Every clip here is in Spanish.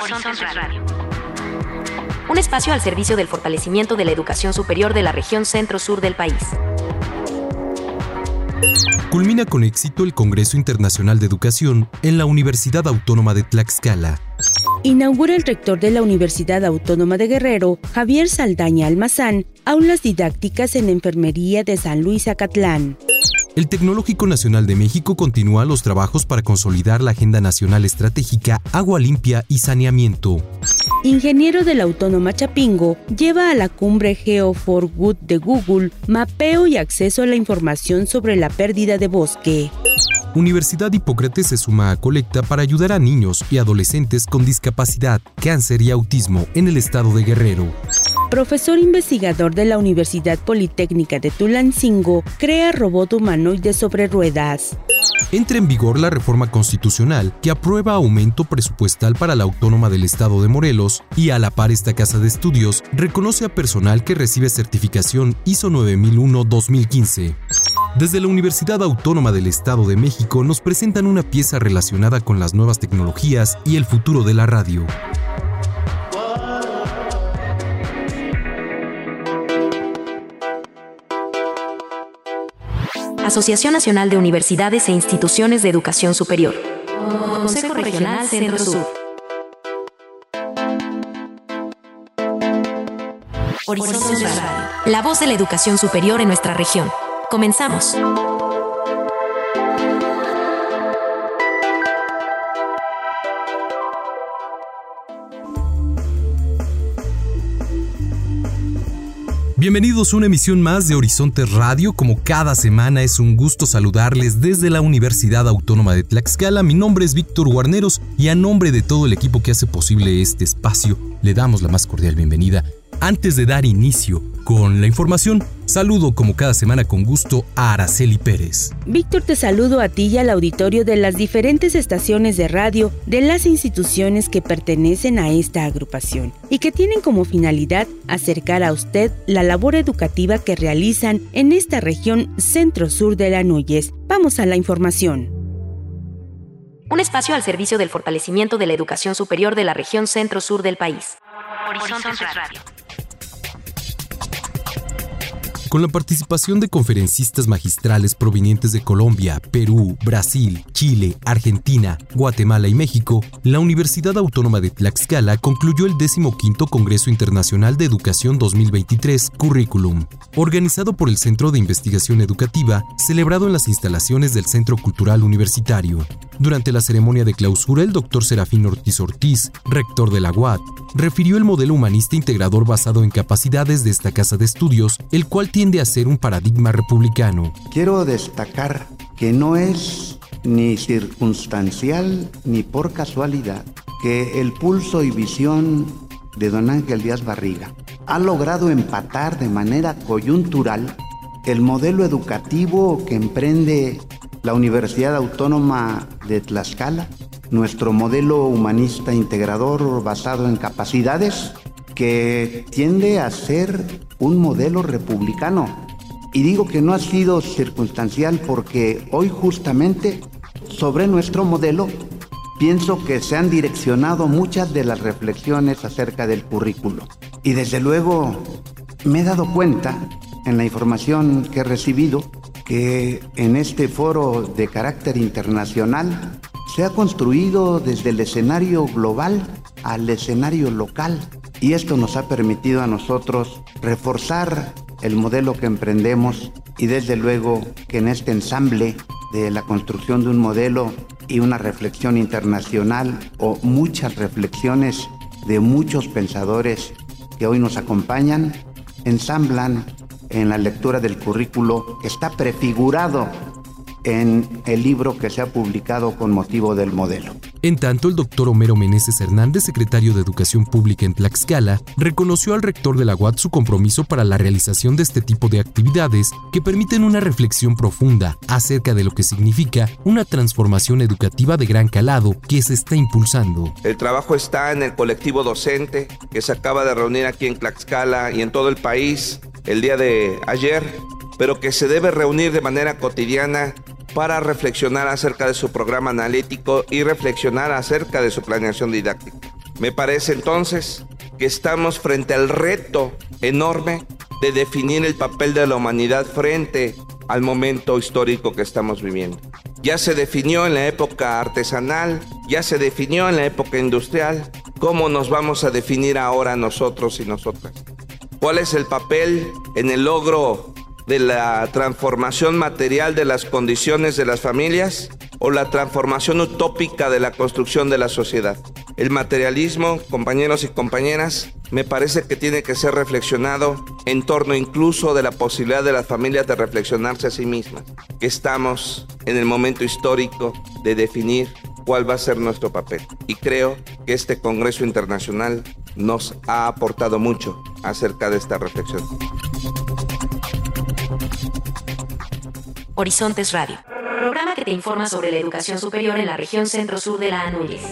Horizonte Radio. Un espacio al servicio del fortalecimiento de la educación superior de la región centro-sur del país. Culmina con éxito el Congreso Internacional de Educación en la Universidad Autónoma de Tlaxcala. Inaugura el rector de la Universidad Autónoma de Guerrero, Javier Saldaña Almazán, aulas didácticas en enfermería de San Luis Acatlán. El Tecnológico Nacional de México continúa los trabajos para consolidar la Agenda Nacional Estratégica Agua Limpia y Saneamiento. Ingeniero de la Autónoma Chapingo lleva a la cumbre Geo for Good de Google mapeo y acceso a la información sobre la pérdida de bosque. Universidad Hipócrates se suma a colecta para ayudar a niños y adolescentes con discapacidad, cáncer y autismo en el estado de Guerrero profesor investigador de la Universidad Politécnica de Tulancingo, crea robot humanoide sobre ruedas. Entra en vigor la reforma constitucional que aprueba aumento presupuestal para la autónoma del estado de Morelos y a la par esta casa de estudios reconoce a personal que recibe certificación ISO 9001-2015. Desde la Universidad Autónoma del Estado de México nos presentan una pieza relacionada con las nuevas tecnologías y el futuro de la radio. Asociación Nacional de Universidades e Instituciones de Educación Superior. Consejo Regional Centro Sur. Horizonte Radio. La voz de la educación superior en nuestra región. Comenzamos. Bienvenidos a una emisión más de Horizonte Radio. Como cada semana es un gusto saludarles desde la Universidad Autónoma de Tlaxcala. Mi nombre es Víctor Guarneros y a nombre de todo el equipo que hace posible este espacio, le damos la más cordial bienvenida antes de dar inicio con la información, saludo como cada semana con gusto a Araceli Pérez. Víctor, te saludo a ti y al auditorio de las diferentes estaciones de radio de las instituciones que pertenecen a esta agrupación y que tienen como finalidad acercar a usted la labor educativa que realizan en esta región centro-sur de la Núñez. Vamos a la información. Un espacio al servicio del fortalecimiento de la educación superior de la región centro-sur del país. Horizonte Radio. Con la participación de conferencistas magistrales provenientes de Colombia, Perú, Brasil, Chile, Argentina, Guatemala y México, la Universidad Autónoma de Tlaxcala concluyó el 15 Congreso Internacional de Educación 2023 Curriculum, organizado por el Centro de Investigación Educativa, celebrado en las instalaciones del Centro Cultural Universitario. Durante la ceremonia de clausura, el doctor Serafín Ortiz Ortiz, rector de la UAT, refirió el modelo humanista integrador basado en capacidades de esta casa de estudios, el cual tiende a ser un paradigma republicano. Quiero destacar que no es ni circunstancial ni por casualidad que el pulso y visión de don Ángel Díaz Barriga ha logrado empatar de manera coyuntural el modelo educativo que emprende la Universidad Autónoma de Tlaxcala, nuestro modelo humanista integrador basado en capacidades que tiende a ser un modelo republicano. Y digo que no ha sido circunstancial porque hoy justamente sobre nuestro modelo pienso que se han direccionado muchas de las reflexiones acerca del currículo. Y desde luego me he dado cuenta en la información que he recibido que en este foro de carácter internacional se ha construido desde el escenario global al escenario local y esto nos ha permitido a nosotros reforzar el modelo que emprendemos y desde luego que en este ensamble de la construcción de un modelo y una reflexión internacional o muchas reflexiones de muchos pensadores que hoy nos acompañan, ensamblan en la lectura del currículo que está prefigurado en el libro que se ha publicado con motivo del modelo. En tanto, el doctor Homero Meneses Hernández, secretario de Educación Pública en Tlaxcala, reconoció al rector de la UAT su compromiso para la realización de este tipo de actividades que permiten una reflexión profunda acerca de lo que significa una transformación educativa de gran calado que se está impulsando. El trabajo está en el colectivo docente que se acaba de reunir aquí en Tlaxcala y en todo el país el día de ayer, pero que se debe reunir de manera cotidiana para reflexionar acerca de su programa analítico y reflexionar acerca de su planeación didáctica. Me parece entonces que estamos frente al reto enorme de definir el papel de la humanidad frente al momento histórico que estamos viviendo. Ya se definió en la época artesanal, ya se definió en la época industrial, ¿cómo nos vamos a definir ahora nosotros y nosotras? ¿Cuál es el papel en el logro de la transformación material de las condiciones de las familias o la transformación utópica de la construcción de la sociedad? El materialismo, compañeros y compañeras, me parece que tiene que ser reflexionado en torno incluso de la posibilidad de las familias de reflexionarse a sí mismas. Que estamos en el momento histórico de definir cuál va a ser nuestro papel. Y creo que este Congreso Internacional nos ha aportado mucho acerca de esta reflexión. Horizontes Radio, programa que te informa sobre la educación superior en la región centro-sur de la Anúñez.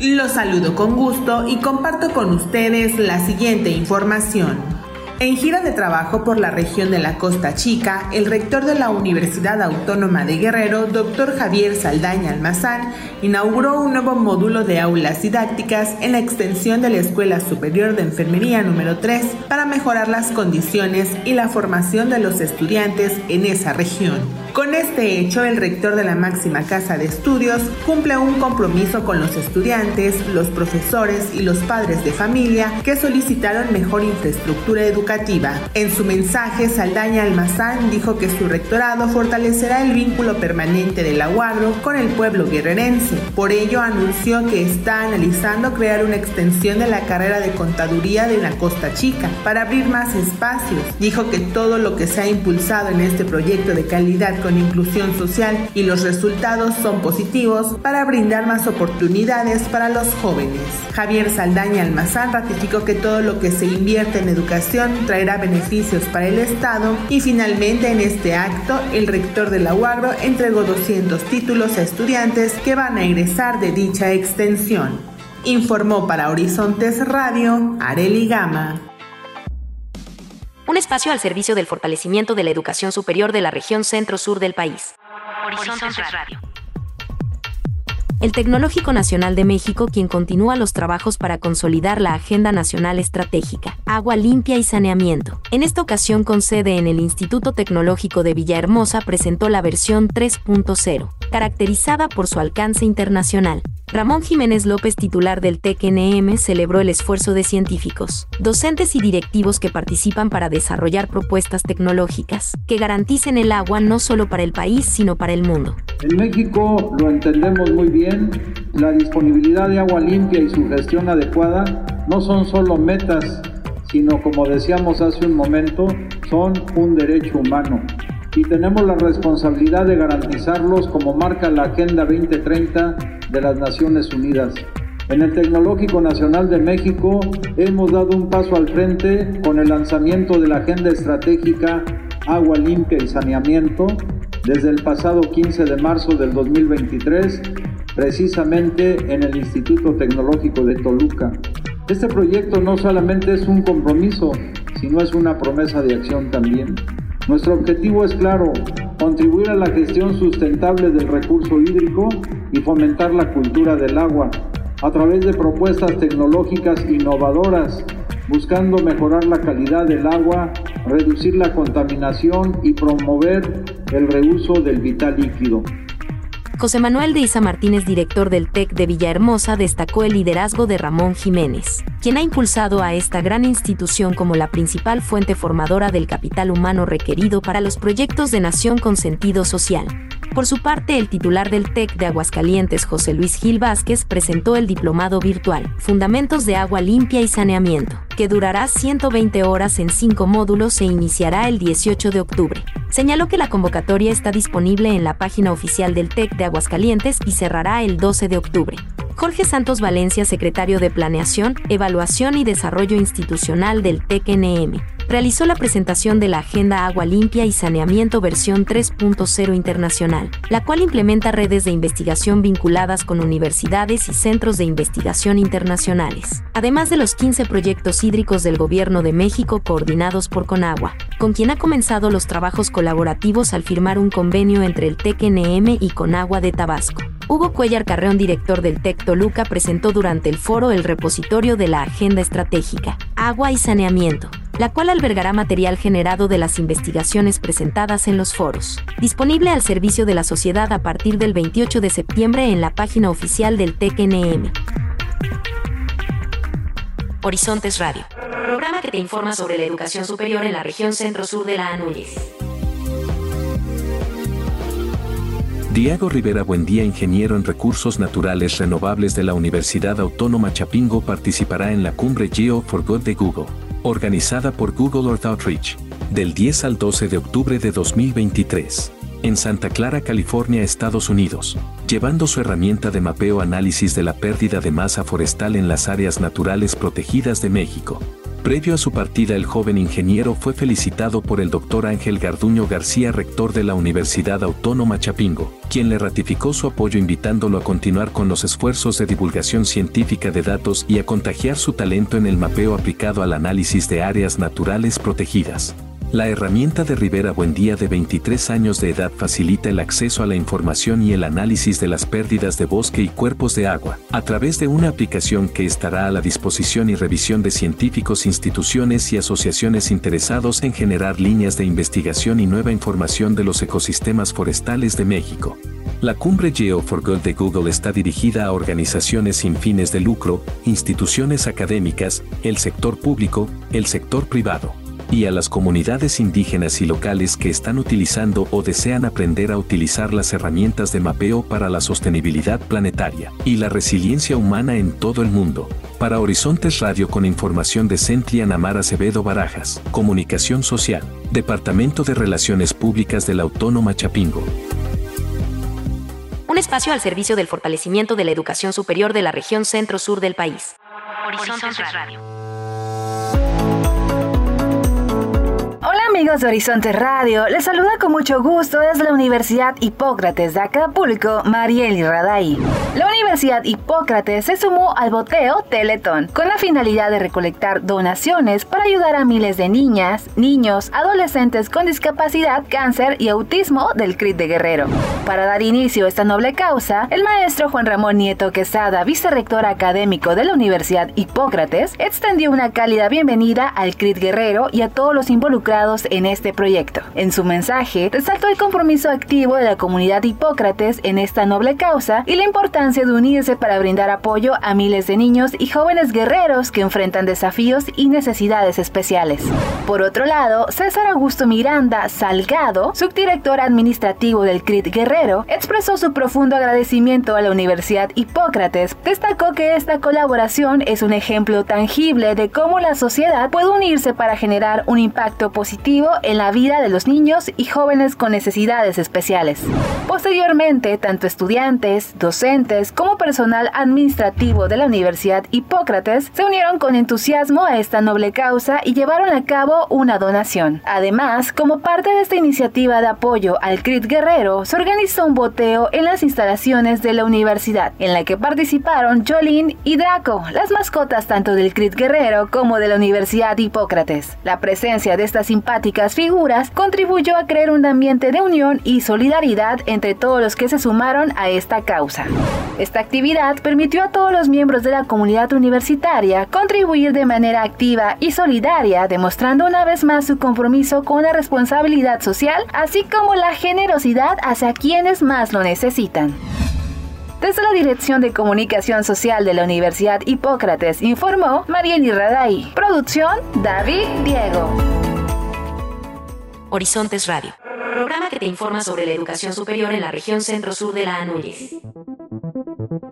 Los saludo con gusto y comparto con ustedes la siguiente información. En gira de trabajo por la región de la Costa Chica, el rector de la Universidad Autónoma de Guerrero, doctor Javier Saldaña Almazán, inauguró un nuevo módulo de aulas didácticas en la extensión de la Escuela Superior de Enfermería número 3 para mejorar las condiciones y la formación de los estudiantes en esa región. Con este hecho, el rector de la máxima casa de estudios cumple un compromiso con los estudiantes, los profesores y los padres de familia que solicitaron mejor infraestructura educativa. En su mensaje, Saldaña Almazán dijo que su rectorado fortalecerá el vínculo permanente del Aguardo con el pueblo guerrerense. Por ello, anunció que está analizando crear una extensión de la carrera de contaduría de la Costa Chica para abrir más espacios. Dijo que todo lo que se ha impulsado en este proyecto de calidad con inclusión social y los resultados son positivos para brindar más oportunidades para los jóvenes. Javier Saldaña Almazán ratificó que todo lo que se invierte en educación traerá beneficios para el Estado y finalmente en este acto el rector de la UAGRO entregó 200 títulos a estudiantes que van a egresar de dicha extensión. Informó para Horizontes Radio Areli Gama un espacio al servicio del fortalecimiento de la educación superior de la región centro-sur del país. Horizontes Radio. El Tecnológico Nacional de México, quien continúa los trabajos para consolidar la Agenda Nacional Estratégica, Agua Limpia y Saneamiento. En esta ocasión, con sede en el Instituto Tecnológico de Villahermosa, presentó la versión 3.0, caracterizada por su alcance internacional, Ramón Jiménez López, titular del TECNM, celebró el esfuerzo de científicos, docentes y directivos que participan para desarrollar propuestas tecnológicas que garanticen el agua no solo para el país, sino para el mundo. En México lo entendemos muy bien, la disponibilidad de agua limpia y su gestión adecuada no son solo metas, sino como decíamos hace un momento, son un derecho humano y tenemos la responsabilidad de garantizarlos como marca la Agenda 2030 de las Naciones Unidas. En el Tecnológico Nacional de México hemos dado un paso al frente con el lanzamiento de la Agenda Estratégica Agua Limpia y Saneamiento desde el pasado 15 de marzo del 2023, precisamente en el Instituto Tecnológico de Toluca. Este proyecto no solamente es un compromiso, sino es una promesa de acción también. Nuestro objetivo es claro, contribuir a la gestión sustentable del recurso hídrico y fomentar la cultura del agua a través de propuestas tecnológicas innovadoras, buscando mejorar la calidad del agua, reducir la contaminación y promover el reuso del vital líquido. José Manuel de Isa Martínez, director del TEC de Villahermosa, destacó el liderazgo de Ramón Jiménez, quien ha impulsado a esta gran institución como la principal fuente formadora del capital humano requerido para los proyectos de nación con sentido social. Por su parte, el titular del TEC de Aguascalientes, José Luis Gil Vázquez, presentó el diplomado virtual Fundamentos de Agua Limpia y Saneamiento, que durará 120 horas en cinco módulos e iniciará el 18 de octubre. Señaló que la convocatoria está disponible en la página oficial del TEC de Aguascalientes y cerrará el 12 de octubre. Jorge Santos Valencia, secretario de Planeación, Evaluación y Desarrollo Institucional del TECNM, realizó la presentación de la Agenda Agua Limpia y Saneamiento versión 3.0 internacional, la cual implementa redes de investigación vinculadas con universidades y centros de investigación internacionales, además de los 15 proyectos hídricos del Gobierno de México coordinados por Conagua, con quien ha comenzado los trabajos colaborativos al firmar un convenio entre el TECNM y Conagua de Tabasco. Hugo Cuellar Carreón, director del TEC Toluca, presentó durante el foro el repositorio de la Agenda Estratégica, Agua y Saneamiento, la cual albergará material generado de las investigaciones presentadas en los foros, disponible al servicio de la sociedad a partir del 28 de septiembre en la página oficial del TECNM. Horizontes Radio, programa que te informa sobre la educación superior en la región centro-sur de la ANUYES. Diego Rivera Buendía, ingeniero en recursos naturales renovables de la Universidad Autónoma Chapingo, participará en la cumbre Geo for Good de Google, organizada por Google Earth Outreach, del 10 al 12 de octubre de 2023, en Santa Clara, California, Estados Unidos, llevando su herramienta de mapeo análisis de la pérdida de masa forestal en las áreas naturales protegidas de México. Previo a su partida, el joven ingeniero fue felicitado por el doctor Ángel Garduño García, rector de la Universidad Autónoma Chapingo, quien le ratificó su apoyo invitándolo a continuar con los esfuerzos de divulgación científica de datos y a contagiar su talento en el mapeo aplicado al análisis de áreas naturales protegidas. La herramienta de Rivera Buendía de 23 años de edad facilita el acceso a la información y el análisis de las pérdidas de bosque y cuerpos de agua, a través de una aplicación que estará a la disposición y revisión de científicos, instituciones y asociaciones interesados en generar líneas de investigación y nueva información de los ecosistemas forestales de México. La cumbre Geo for Good de Google está dirigida a organizaciones sin fines de lucro, instituciones académicas, el sector público, el sector privado y a las comunidades indígenas y locales que están utilizando o desean aprender a utilizar las herramientas de mapeo para la sostenibilidad planetaria y la resiliencia humana en todo el mundo. Para Horizontes Radio con información de Centria Namar Acevedo Barajas, Comunicación Social, Departamento de Relaciones Públicas de la Autónoma Chapingo. Un espacio al servicio del fortalecimiento de la educación superior de la región centro-sur del país. Horizontes Radio. Amigos de Horizonte Radio, les saluda con mucho gusto desde la Universidad Hipócrates de Acapulco, Mariel Raday. La Universidad Hipócrates se sumó al boteo Teletón con la finalidad de recolectar donaciones para ayudar a miles de niñas, niños, adolescentes con discapacidad, cáncer y autismo del CRIT de Guerrero. Para dar inicio a esta noble causa, el maestro Juan Ramón Nieto Quesada, vicerrector académico de la Universidad Hipócrates, extendió una cálida bienvenida al CRIT Guerrero y a todos los involucrados en este proyecto. En su mensaje, resaltó el compromiso activo de la comunidad Hipócrates en esta noble causa y la importancia de unirse para brindar apoyo a miles de niños y jóvenes guerreros que enfrentan desafíos y necesidades especiales. Por otro lado, César Augusto Miranda Salgado, subdirector administrativo del CRIT Guerrero, expresó su profundo agradecimiento a la Universidad Hipócrates. Destacó que esta colaboración es un ejemplo tangible de cómo la sociedad puede unirse para generar un impacto positivo en la vida de los niños y jóvenes con necesidades especiales. Posteriormente, tanto estudiantes, docentes como personal administrativo de la Universidad Hipócrates se unieron con entusiasmo a esta noble causa y llevaron a cabo una donación. Además, como parte de esta iniciativa de apoyo al CRIT Guerrero, se organizó un boteo en las instalaciones de la universidad, en la que participaron Jolín y Draco, las mascotas tanto del CRIT Guerrero como de la Universidad Hipócrates. La presencia de esta simpática figuras contribuyó a crear un ambiente de unión y solidaridad entre todos los que se sumaron a esta causa. Esta actividad permitió a todos los miembros de la comunidad universitaria contribuir de manera activa y solidaria, demostrando una vez más su compromiso con la responsabilidad social, así como la generosidad hacia quienes más lo necesitan. Desde la Dirección de Comunicación Social de la Universidad Hipócrates informó Marieli Raday. Producción David Diego. Horizontes Radio, programa que te informa sobre la educación superior en la región centro-sur de la ANUYES.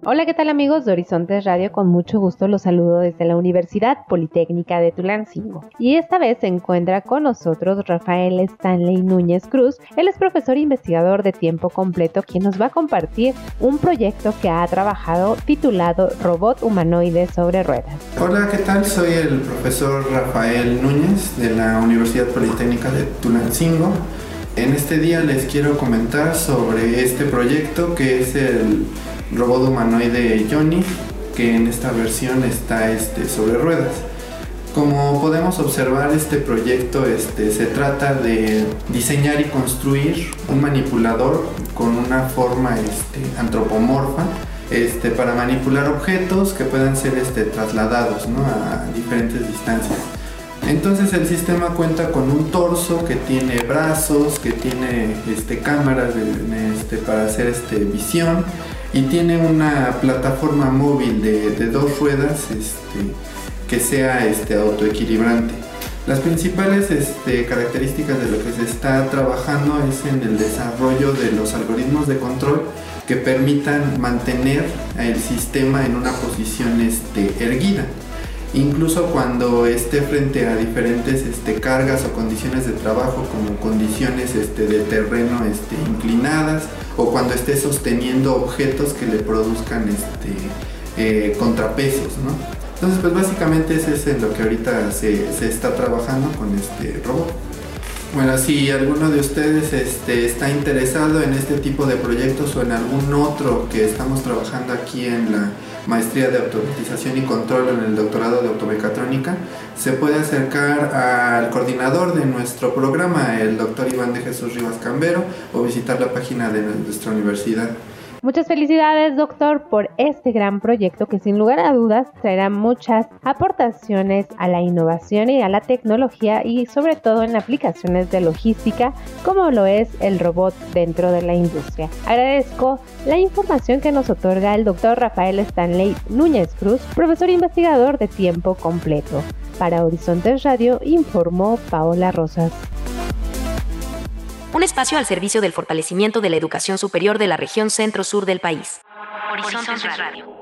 Hola, ¿qué tal amigos de Horizontes Radio? Con mucho gusto los saludo desde la Universidad Politécnica de Tulancingo. Y esta vez se encuentra con nosotros Rafael Stanley Núñez Cruz. Él es profesor e investigador de tiempo completo quien nos va a compartir un proyecto que ha trabajado titulado Robot Humanoide sobre Ruedas. Hola, ¿qué tal? Soy el profesor Rafael Núñez de la Universidad Politécnica de Tulancingo. En este día les quiero comentar sobre este proyecto que es el robot humanoide Johnny, que en esta versión está este, sobre ruedas. Como podemos observar, este proyecto este, se trata de diseñar y construir un manipulador con una forma este, antropomorfa este, para manipular objetos que puedan ser este, trasladados a diferentes distancias. Entonces el sistema cuenta con un torso que tiene brazos, que tiene este, cámaras este, para hacer este, visión y tiene una plataforma móvil de, dos ruedas este, que sea este, autoequilibrante. Las principales este, características de lo que se está trabajando es en el desarrollo de los algoritmos de control que permitan mantener el sistema en una posición este, erguida incluso cuando esté frente a diferentes este, cargas o condiciones de trabajo como condiciones este, de terreno este, inclinadas o cuando esté sosteniendo objetos que le produzcan este, eh, contrapesos. ¿no? Entonces pues básicamente ese es en lo que ahorita se, se está trabajando con este robot. Bueno, si alguno de ustedes este, está interesado en este tipo de proyectos o en algún otro que estamos trabajando aquí en la maestría de automatización y control en el doctorado de automecatrónica, se puede acercar al coordinador de nuestro programa, el doctor Iván de Jesús Rivas Cambero, o visitar la página de nuestra universidad. Muchas felicidades, doctor, por este gran proyecto que sin lugar a dudas traerá muchas aportaciones a la innovación y a la tecnología y sobre todo en aplicaciones de logística como lo es el robot dentro de la industria. Agradezco la información que nos otorga el doctor Rafael Stanley Núñez Cruz, profesor investigador de tiempo completo. Para Horizontes Radio informó Paola Rosas un espacio al servicio del fortalecimiento de la educación superior de la región centro-sur del país. Horizontes Radio.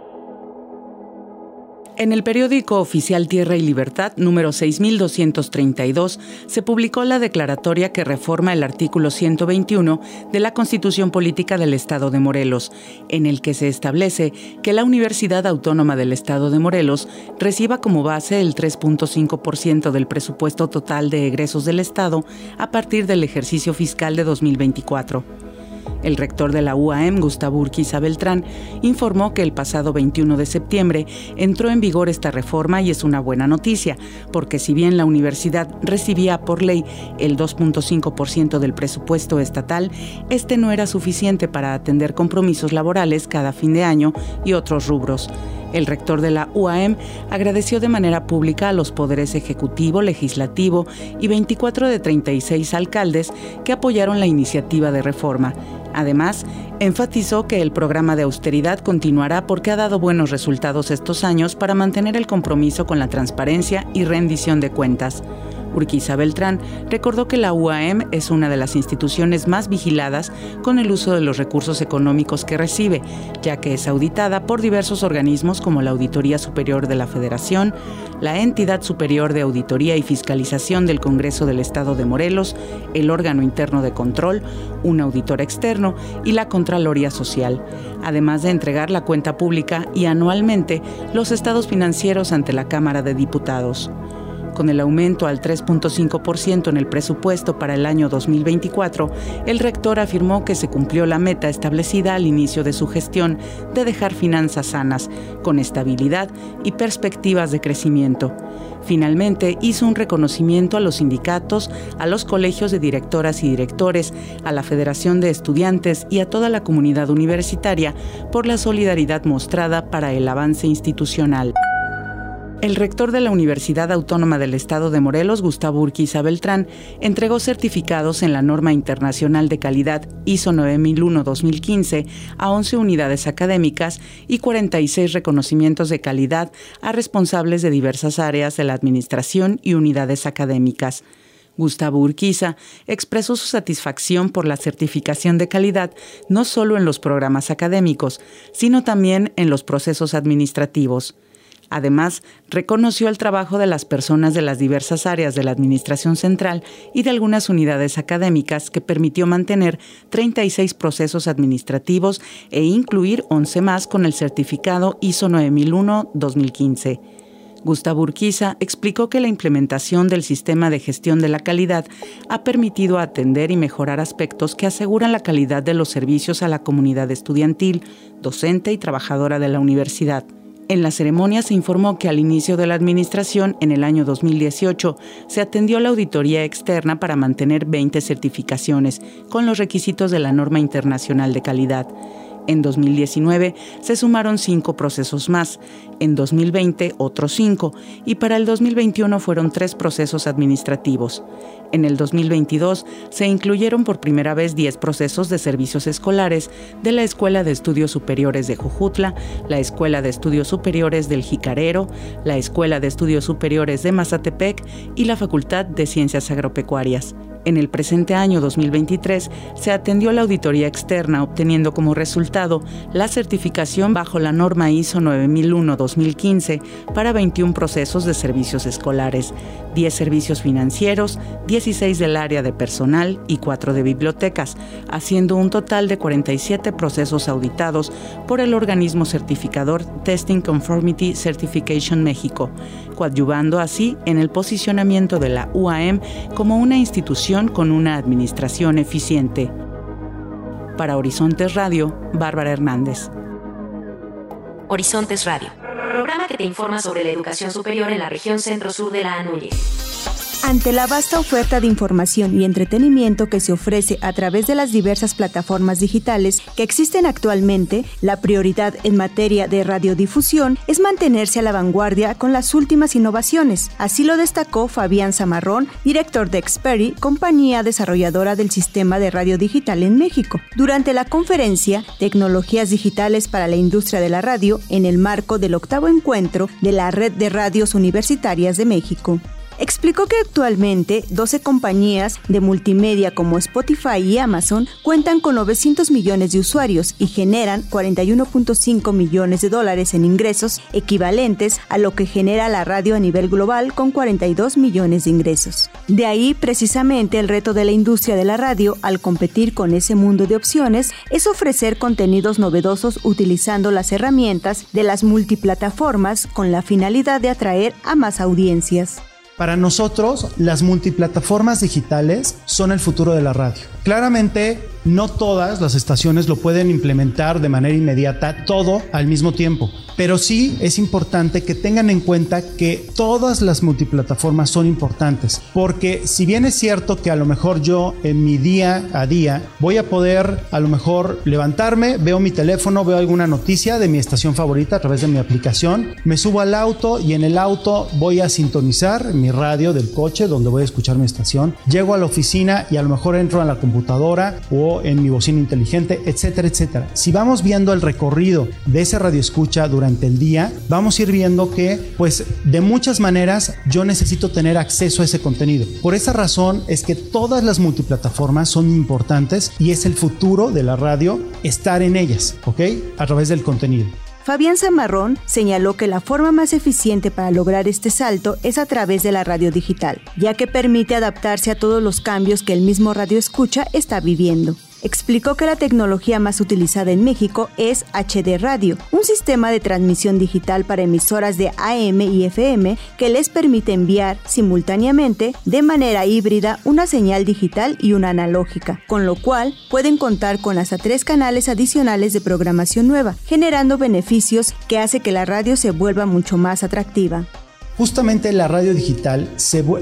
En el periódico oficial Tierra y Libertad, número 6232, se publicó la declaratoria que reforma el artículo 121 de la Constitución Política del Estado de Morelos, en el que se establece que la Universidad Autónoma del Estado de Morelos reciba como base el 3.5% del presupuesto total de egresos del Estado a partir del ejercicio fiscal de 2024. El rector de la UAM, Gustavo Urquiza Beltrán, informó que el pasado 21 de septiembre entró en vigor esta reforma y es una buena noticia, porque si bien la universidad recibía por ley el 2.5% del presupuesto estatal, este no era suficiente para atender compromisos laborales cada fin de año y otros rubros. El rector de la UAM agradeció de manera pública a los poderes ejecutivo, legislativo y 24 de 36 alcaldes que apoyaron la iniciativa de reforma. Además, enfatizó que el programa de austeridad continuará porque ha dado buenos resultados estos años para mantener el compromiso con la transparencia y rendición de cuentas. Urquiza Beltrán recordó que la UAM es una de las instituciones más vigiladas con el uso de los recursos económicos que recibe, ya que es auditada por diversos organismos como la Auditoría Superior de la Federación, la Entidad Superior de Auditoría y Fiscalización del Congreso del Estado de Morelos, el órgano interno de control, un auditor externo y la Contraloría Social, además de entregar la cuenta pública y anualmente los estados financieros ante la Cámara de Diputados con el aumento al 3.5% en el presupuesto para el año 2024, el rector afirmó que se cumplió la meta establecida al inicio de su gestión de dejar finanzas sanas, con estabilidad y perspectivas de crecimiento. Finalmente, hizo un reconocimiento a los sindicatos, a los colegios de directoras y directores, a la Federación de Estudiantes y a toda la comunidad universitaria por la solidaridad mostrada para el avance institucional. El rector de la Universidad Autónoma del Estado de Morelos, Gustavo Urquiza Beltrán, entregó certificados en la norma internacional de calidad ISO 9001-2015 a 11 unidades académicas y 46 reconocimientos de calidad a responsables de diversas áreas de la administración y unidades académicas. Gustavo Urquiza expresó su satisfacción por la certificación de calidad no solo en los programas académicos, sino también en los procesos administrativos. Además, reconoció el trabajo de las personas de las diversas áreas de la Administración Central y de algunas unidades académicas que permitió mantener 36 procesos administrativos e incluir 11 más con el certificado ISO 9001-2015. Gustavo Urquiza explicó que la implementación del sistema de gestión de la calidad ha permitido atender y mejorar aspectos que aseguran la calidad de los servicios a la comunidad estudiantil, docente y trabajadora de la universidad. En la ceremonia se informó que al inicio de la administración, en el año 2018, se atendió la auditoría externa para mantener 20 certificaciones, con los requisitos de la norma internacional de calidad. En 2019 se sumaron cinco procesos más, en 2020 otros cinco y para el 2021 fueron tres procesos administrativos. En el 2022 se incluyeron por primera vez 10 procesos de servicios escolares de la Escuela de Estudios Superiores de Jujutla, la Escuela de Estudios Superiores del Jicarero, la Escuela de Estudios Superiores de Mazatepec y la Facultad de Ciencias Agropecuarias. En el presente año 2023 se atendió la auditoría externa obteniendo como resultado la certificación bajo la norma ISO 9001-2015 para 21 procesos de servicios escolares, 10 servicios financieros, 16 del área de personal y 4 de bibliotecas, haciendo un total de 47 procesos auditados por el organismo certificador Testing Conformity Certification México, coadyuvando así en el posicionamiento de la UAM como una institución con una administración eficiente. Para Horizontes Radio, Bárbara Hernández. Horizontes Radio, programa que te informa sobre la educación superior en la región centro-sur de la ANUYES. Ante la vasta oferta de información y entretenimiento que se ofrece a través de las diversas plataformas digitales que existen actualmente, la prioridad en materia de radiodifusión es mantenerse a la vanguardia con las últimas innovaciones. Así lo destacó Fabián Zamarrón, director de Xperi, compañía desarrolladora del sistema de radio digital en México, durante la conferencia Tecnologías Digitales para la Industria de la Radio en el marco del octavo encuentro de la Red de Radios Universitarias de México explicó que actualmente 12 compañías de multimedia como Spotify y Amazon cuentan con 900 millones de usuarios y generan 41.5 millones de dólares en ingresos equivalentes a lo que genera la radio a nivel global con 42 millones de ingresos. De ahí precisamente el reto de la industria de la radio al competir con ese mundo de opciones es ofrecer contenidos novedosos utilizando las herramientas de las multiplataformas con la finalidad de atraer a más audiencias. Para nosotros, las multiplataformas digitales son el futuro de la radio. Claramente, no todas las estaciones lo pueden implementar de manera inmediata todo al mismo tiempo, pero sí es importante que tengan en cuenta que todas las multiplataformas son importantes, porque si bien es cierto que a lo mejor yo en mi día a día voy a poder a lo mejor levantarme, veo mi teléfono, veo alguna noticia de mi estación favorita a través de mi aplicación, me subo al auto y en el auto voy a sintonizar mi radio del coche donde voy a escuchar mi estación, llego a la oficina y a lo mejor entro a la computadora o en mi bocina inteligente, etcétera, etcétera. Si vamos viendo el recorrido de ese radio escucha durante el día, vamos a ir viendo que, pues, de muchas maneras yo necesito tener acceso a ese contenido. Por esa razón es que todas las multiplataformas son importantes y es el futuro de la radio estar en ellas, ¿ok? A través del contenido. Fabián Zamarrón señaló que la forma más eficiente para lograr este salto es a través de la radio digital, ya que permite adaptarse a todos los cambios que el mismo radio escucha está viviendo explicó que la tecnología más utilizada en México es HD Radio, un sistema de transmisión digital para emisoras de AM y FM que les permite enviar simultáneamente de manera híbrida una señal digital y una analógica, con lo cual pueden contar con hasta tres canales adicionales de programación nueva, generando beneficios que hace que la radio se vuelva mucho más atractiva. Justamente la radio digital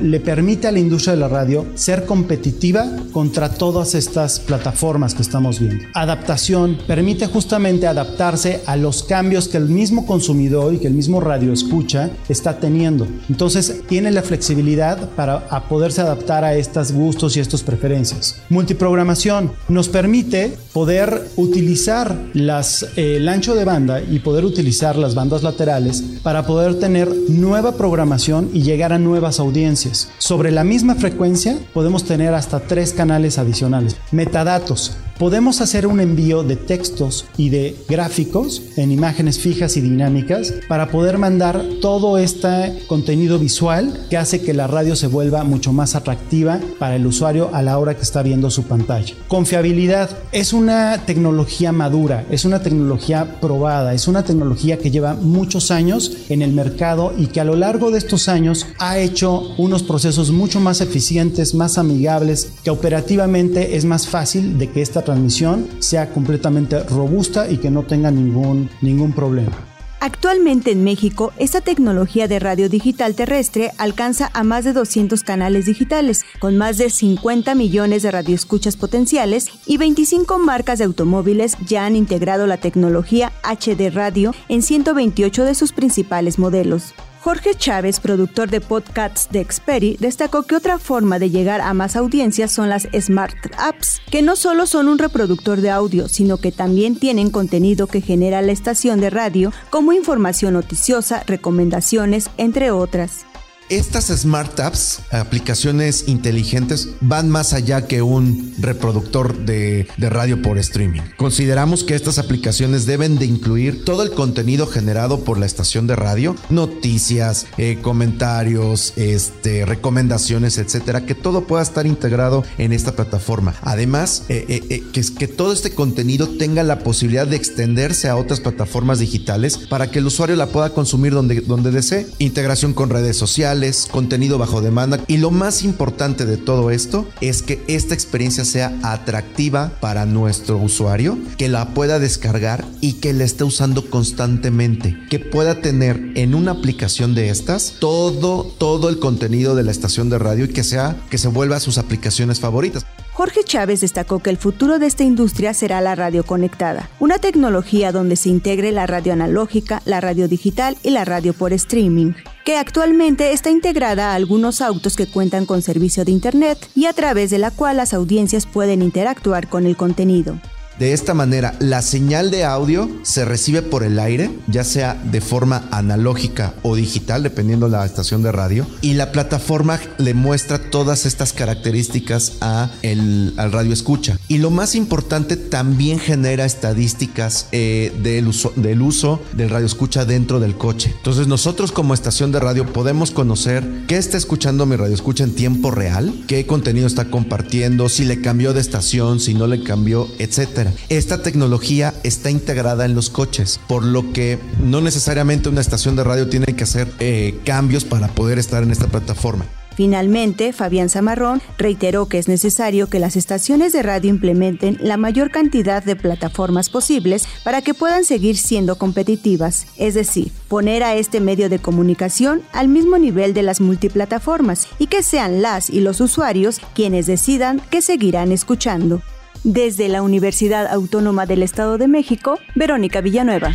le permite a la industria de la radio ser competitiva contra todas estas plataformas que estamos viendo. Adaptación permite justamente adaptarse a los cambios que el mismo consumidor y que el mismo radio escucha está teniendo. Entonces tiene la flexibilidad para poderse adaptar a estos gustos y estas preferencias. Multiprogramación nos permite poder utilizar las, el ancho de banda y poder utilizar las bandas laterales para poder tener nueva programación programación y llegar a nuevas audiencias. Sobre la misma frecuencia podemos tener hasta tres canales adicionales. Metadatos. Podemos hacer un envío de textos y de gráficos en imágenes fijas y dinámicas para poder mandar todo este contenido visual que hace que la radio se vuelva mucho más atractiva para el usuario a la hora que está viendo su pantalla. Confiabilidad es una tecnología madura, es una tecnología probada, es una tecnología que lleva muchos años en el mercado y que a lo largo de estos años ha hecho unos procesos mucho más eficientes, más amigables, que operativamente es más fácil de que esta transmisión sea completamente robusta y que no tenga ningún, ningún problema. Actualmente en México, esta tecnología de radio digital terrestre alcanza a más de 200 canales digitales, con más de 50 millones de radioescuchas potenciales y 25 marcas de automóviles ya han integrado la tecnología HD Radio en 128 de sus principales modelos. Jorge Chávez, productor de podcasts de Xperi, destacó que otra forma de llegar a más audiencias son las Smart Apps, que no solo son un reproductor de audio, sino que también tienen contenido que genera la estación de radio, como información noticiosa, recomendaciones, entre otras. Estas Smart Apps, aplicaciones inteligentes, van más allá que un reproductor de, radio por streaming. Consideramos que estas aplicaciones deben de incluir todo el contenido generado por la estación de radio, noticias, eh, comentarios, este, recomendaciones, etcétera, que todo pueda estar integrado en esta plataforma. Además, eh, eh, que, que todo este contenido tenga la posibilidad de extenderse a otras plataformas digitales para que el usuario la pueda consumir donde, donde desee. Integración con redes sociales contenido bajo demanda y lo más importante de todo esto es que esta experiencia sea atractiva para nuestro usuario, que la pueda descargar y que la esté usando constantemente, que pueda tener en una aplicación de estas todo todo el contenido de la estación de radio y que sea que se vuelva a sus aplicaciones favoritas. Jorge Chávez destacó que el futuro de esta industria será la radio conectada, una tecnología donde se integre la radio analógica, la radio digital y la radio por streaming, que actualmente está integrada a algunos autos que cuentan con servicio de Internet y a través de la cual las audiencias pueden interactuar con el contenido. De esta manera, la señal de audio se recibe por el aire, ya sea de forma analógica o digital, dependiendo la estación de radio, y la plataforma le muestra todas estas características a el, al radio escucha. Y lo más importante, también genera estadísticas eh, del, uso, del uso del radio escucha dentro del coche. Entonces nosotros como estación de radio podemos conocer qué está escuchando mi radio escucha en tiempo real, qué contenido está compartiendo, si le cambió de estación, si no le cambió, etcétera. Esta tecnología está integrada en los coches, por lo que no necesariamente una estación de radio tiene que hacer eh, cambios para poder estar en esta plataforma. Finalmente, Fabián Zamarrón reiteró que es necesario que las estaciones de radio implementen la mayor cantidad de plataformas posibles para que puedan seguir siendo competitivas, es decir, poner a este medio de comunicación al mismo nivel de las multiplataformas y que sean las y los usuarios quienes decidan que seguirán escuchando. Desde la Universidad Autónoma del Estado de México, Verónica Villanueva.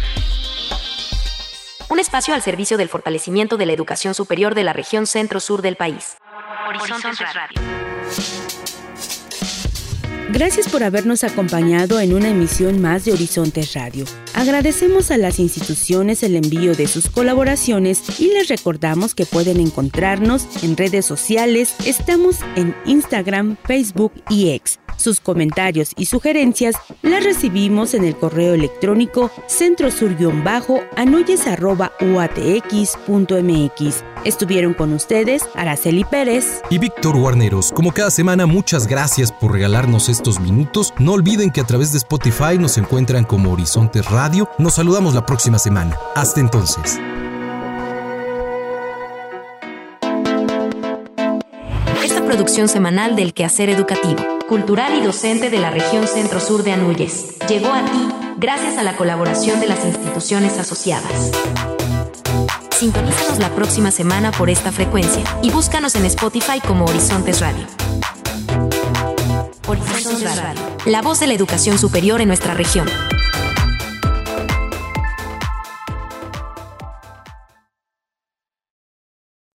Un espacio al servicio del fortalecimiento de la educación superior de la región centro-sur del país. Horizontes Radio. Gracias por habernos acompañado en una emisión más de Horizontes Radio. Agradecemos a las instituciones el envío de sus colaboraciones y les recordamos que pueden encontrarnos en redes sociales. Estamos en Instagram, Facebook y X. Sus comentarios y sugerencias las recibimos en el correo electrónico centrosur-anoyes.uatx.mx. Estuvieron con ustedes Araceli Pérez y Víctor Guarneros. Como cada semana, muchas gracias por regalarnos estos minutos. No olviden que a través de Spotify nos encuentran como Horizontes Radio. Nos saludamos la próxima semana. Hasta entonces. Esta producción semanal del quehacer educativo, cultural y docente de la región centro-sur de Anuyes llegó a ti gracias a la colaboración de las instituciones asociadas. Sintonízanos la próxima semana por esta frecuencia y búscanos en Spotify como Horizontes Radio. Horizontes Radio, la voz de la educación superior en nuestra región.